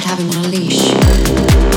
should have him on a leash.